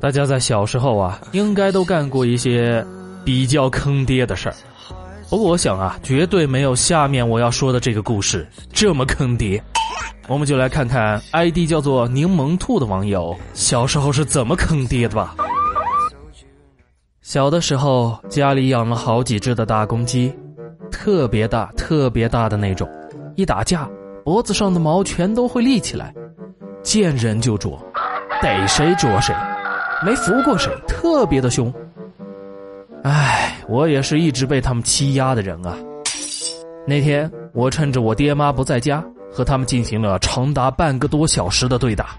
大家在小时候啊，应该都干过一些比较坑爹的事儿。不过我想啊，绝对没有下面我要说的这个故事这么坑爹。我们就来看看 ID 叫做柠檬兔的网友小时候是怎么坑爹的吧。小的时候，家里养了好几只的大公鸡，特别大、特别大的那种，一打架，脖子上的毛全都会立起来，见人就啄，逮谁啄谁，没服过谁，特别的凶。唉，我也是一直被他们欺压的人啊。那天，我趁着我爹妈不在家，和他们进行了长达半个多小时的对打。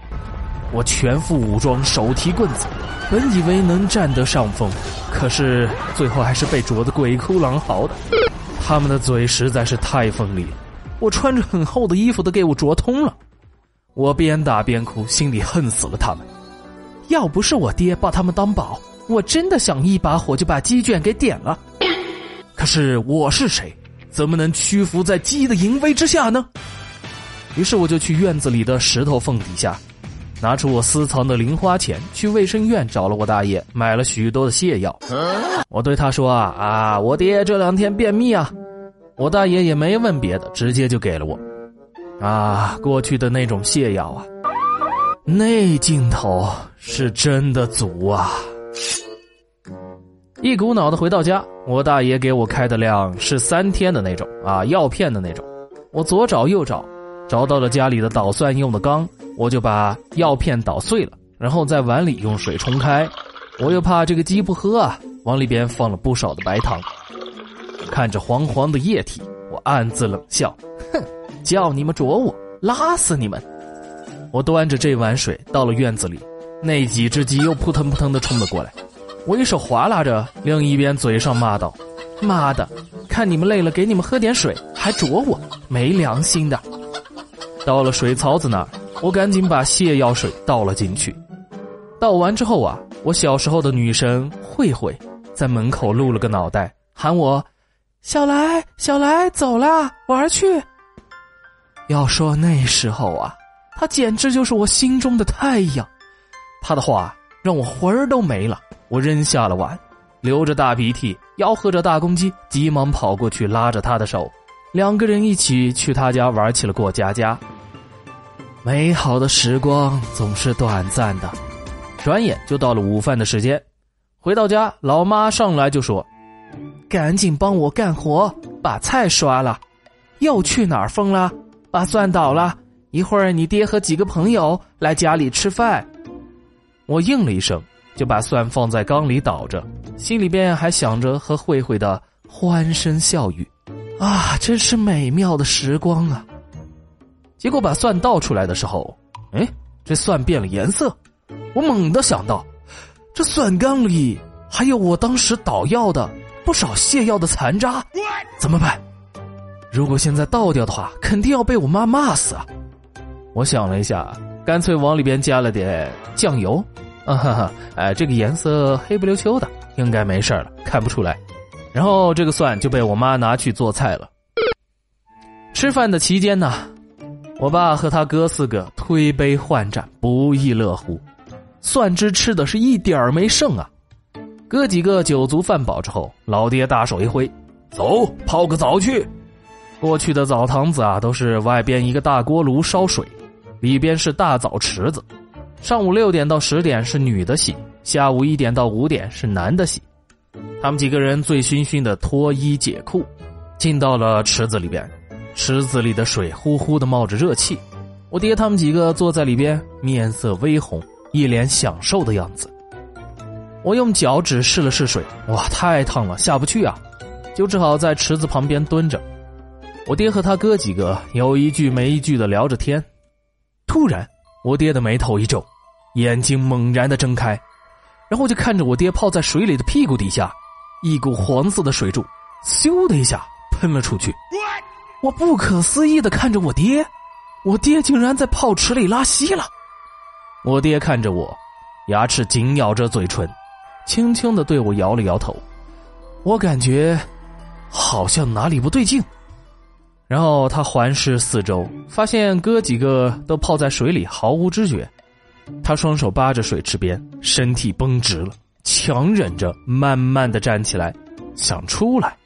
我全副武装，手提棍子，本以为能占得上风，可是最后还是被啄得鬼哭狼嚎的。他们的嘴实在是太锋利了，我穿着很厚的衣服都给我啄通了。我边打边哭，心里恨死了他们。要不是我爹把他们当宝，我真的想一把火就把鸡圈给点了。可是我是谁，怎么能屈服在鸡的淫威之下呢？于是我就去院子里的石头缝底下。拿出我私藏的零花钱，去卫生院找了我大爷，买了许多的泻药。我对他说：“啊啊，我爹这两天便秘啊。”我大爷也没问别的，直接就给了我。啊，过去的那种泻药啊，那劲头是真的足啊！一股脑的回到家，我大爷给我开的量是三天的那种啊，药片的那种。我左找右找，找到了家里的捣蒜用的缸。我就把药片捣碎了，然后在碗里用水冲开。我又怕这个鸡不喝啊，往里边放了不少的白糖。看着黄黄的液体，我暗自冷笑：哼，叫你们啄我，拉死你们！我端着这碗水到了院子里，那几只鸡又扑腾扑腾的冲了过来。我一手划拉着，另一边嘴上骂道：“妈的，看你们累了，给你们喝点水，还啄我，没良心的！”到了水槽子那儿。我赶紧把泻药水倒了进去，倒完之后啊，我小时候的女神慧慧在门口露了个脑袋，喊我：“小来，小来，走啦，玩去。”要说那时候啊，他简直就是我心中的太阳，他的话让我魂儿都没了。我扔下了碗，流着大鼻涕，吆喝着大公鸡，急忙跑过去拉着他的手，两个人一起去他家玩起了过家家。美好的时光总是短暂的，转眼就到了午饭的时间。回到家，老妈上来就说：“赶紧帮我干活，把菜刷了。又去哪儿疯了？把蒜倒了。一会儿你爹和几个朋友来家里吃饭。”我应了一声，就把蒜放在缸里倒着，心里边还想着和慧慧的欢声笑语。啊，真是美妙的时光啊！结果把蒜倒出来的时候，哎，这蒜变了颜色。我猛地想到，这蒜缸里还有我当时捣药的不少泻药的残渣，怎么办？如果现在倒掉的话，肯定要被我妈骂死啊！我想了一下，干脆往里边加了点酱油。啊哈哈，哎，这个颜色黑不溜秋的，应该没事了，看不出来。然后这个蒜就被我妈拿去做菜了。吃饭的期间呢。我爸和他哥四个推杯换盏，不亦乐乎，蒜汁吃的是一点儿没剩啊！哥几个酒足饭饱之后，老爹大手一挥：“走，泡个澡去。”过去的澡堂子啊，都是外边一个大锅炉烧水，里边是大澡池子。上午六点到十点是女的洗，下午一点到五点是男的洗。他们几个人醉醺醺的脱衣解裤，进到了池子里边。池子里的水呼呼的冒着热气，我爹他们几个坐在里边，面色微红，一脸享受的样子。我用脚趾试了试水，哇，太烫了，下不去啊，就只好在池子旁边蹲着。我爹和他哥几个有一句没一句的聊着天。突然，我爹的眉头一皱，眼睛猛然的睁开，然后就看着我爹泡在水里的屁股底下，一股黄色的水柱，咻的一下喷了出去。我不可思议的看着我爹，我爹竟然在泡池里拉稀了。我爹看着我，牙齿紧咬着嘴唇，轻轻的对我摇了摇头。我感觉好像哪里不对劲。然后他环视四周，发现哥几个都泡在水里，毫无知觉。他双手扒着水池边，身体绷直了，强忍着慢慢的站起来，想出来。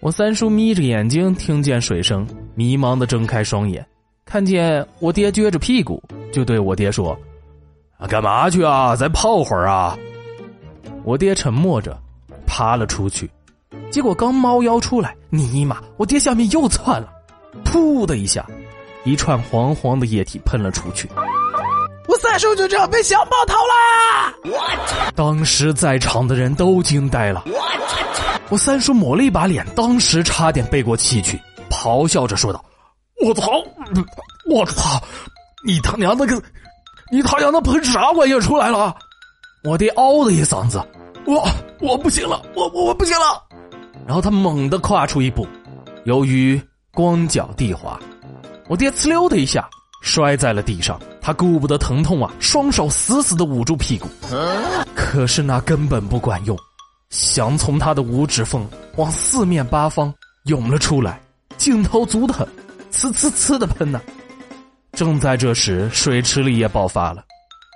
我三叔眯着眼睛，听见水声，迷茫的睁开双眼，看见我爹撅着屁股，就对我爹说：“，干嘛去啊？再泡会儿啊！”我爹沉默着，爬了出去。结果刚猫腰出来，尼玛，我爹下面又窜了，噗的一下，一串黄黄的液体喷了出去。我三叔就这样被小爆头啦！当时在场的人都惊呆了。我三叔抹了一把脸，当时差点背过气去，咆哮着说道：“我操！我操！你他娘的个！你他娘的喷啥玩意儿出来了？”我爹嗷的一嗓子：“我我不行了！我我我不行了！”然后他猛地跨出一步，由于光脚地滑，我爹呲溜的一下摔在了地上。他顾不得疼痛啊，双手死死的捂住屁股，可是那根本不管用，想从他的五指缝往四面八方涌了出来，劲头足的很，呲呲呲的喷呢。正在这时，水池里也爆发了，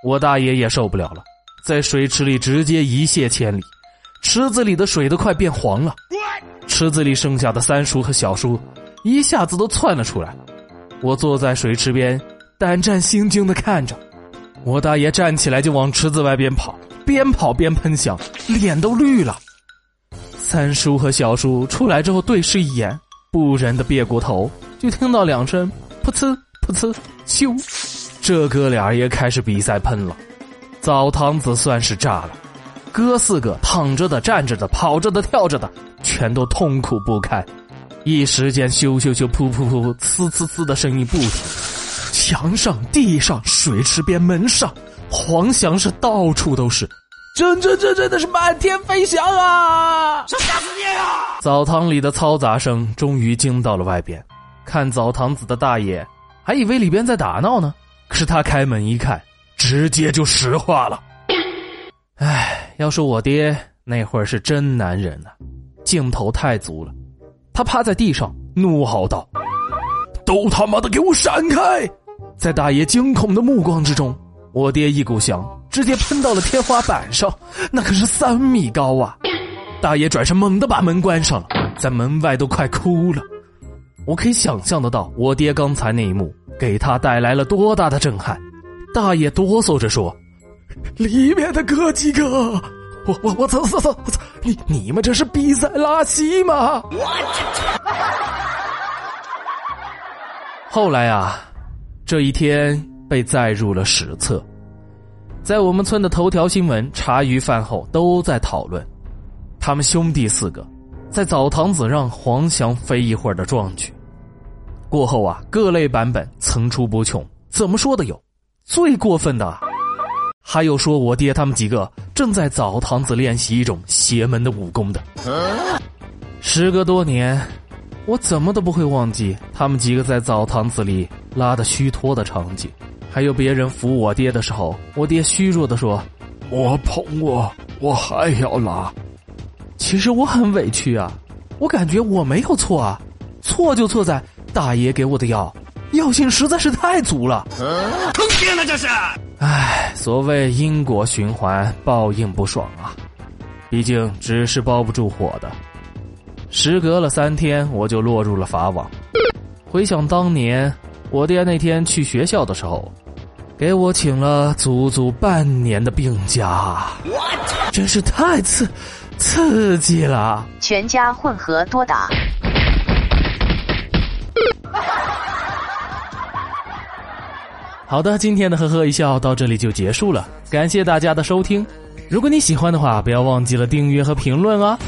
我大爷也受不了了，在水池里直接一泻千里，池子里的水都快变黄了。池子里剩下的三叔和小叔一下子都窜了出来，我坐在水池边。胆战心惊的看着，我大爷站起来就往池子外边跑，边跑边喷香，脸都绿了。三叔和小叔出来之后对视一眼，不忍的别过头，就听到两声噗呲噗呲咻，这哥俩也开始比赛喷了。澡堂子算是炸了，哥四个躺着的、站着的、跑着的、跳着的，全都痛苦不堪，一时间咻咻咻噗噗噗呲呲呲的声音不停。墙上、地上、水池边、门上，黄翔是到处都是，真真真真的是满天飞翔啊！想吓死你啊！澡堂里的嘈杂声终于惊到了外边，看澡堂子的大爷还以为里边在打闹呢，可是他开门一看，直接就石化了。唉，要说我爹那会儿是真男人呐，劲头太足了，他趴在地上怒吼道：“都他妈的给我闪开！”在大爷惊恐的目光之中，我爹一股香直接喷到了天花板上，那可是三米高啊！大爷转身猛地把门关上了，在门外都快哭了。我可以想象得到我爹刚才那一幕给他带来了多大的震撼。大爷哆嗦着说：“里面的哥几个，我我我操操操！我操你你们这是比赛拉稀吗？” 后来啊。这一天被载入了史册，在我们村的头条新闻，茶余饭后都在讨论，他们兄弟四个在澡堂子让黄翔飞一会儿的壮举。过后啊，各类版本层出不穷，怎么说的有？最过分的，还有说我爹他们几个正在澡堂子练习一种邪门的武功的。时隔多年。我怎么都不会忘记他们几个在澡堂子里拉的虚脱的场景，还有别人扶我爹的时候，我爹虚弱的说：“我捧我，我还要拉。”其实我很委屈啊，我感觉我没有错啊，错就错在大爷给我的药药性实在是太足了，坑爹呢这是！唉，所谓因果循环，报应不爽啊，毕竟纸是包不住火的。时隔了三天，我就落入了法网。回想当年，我爹那天去学校的时候，给我请了足足半年的病假，真是太刺刺激了。全家混合多打。好的，今天的呵呵一笑到这里就结束了，感谢大家的收听。如果你喜欢的话，不要忘记了订阅和评论啊。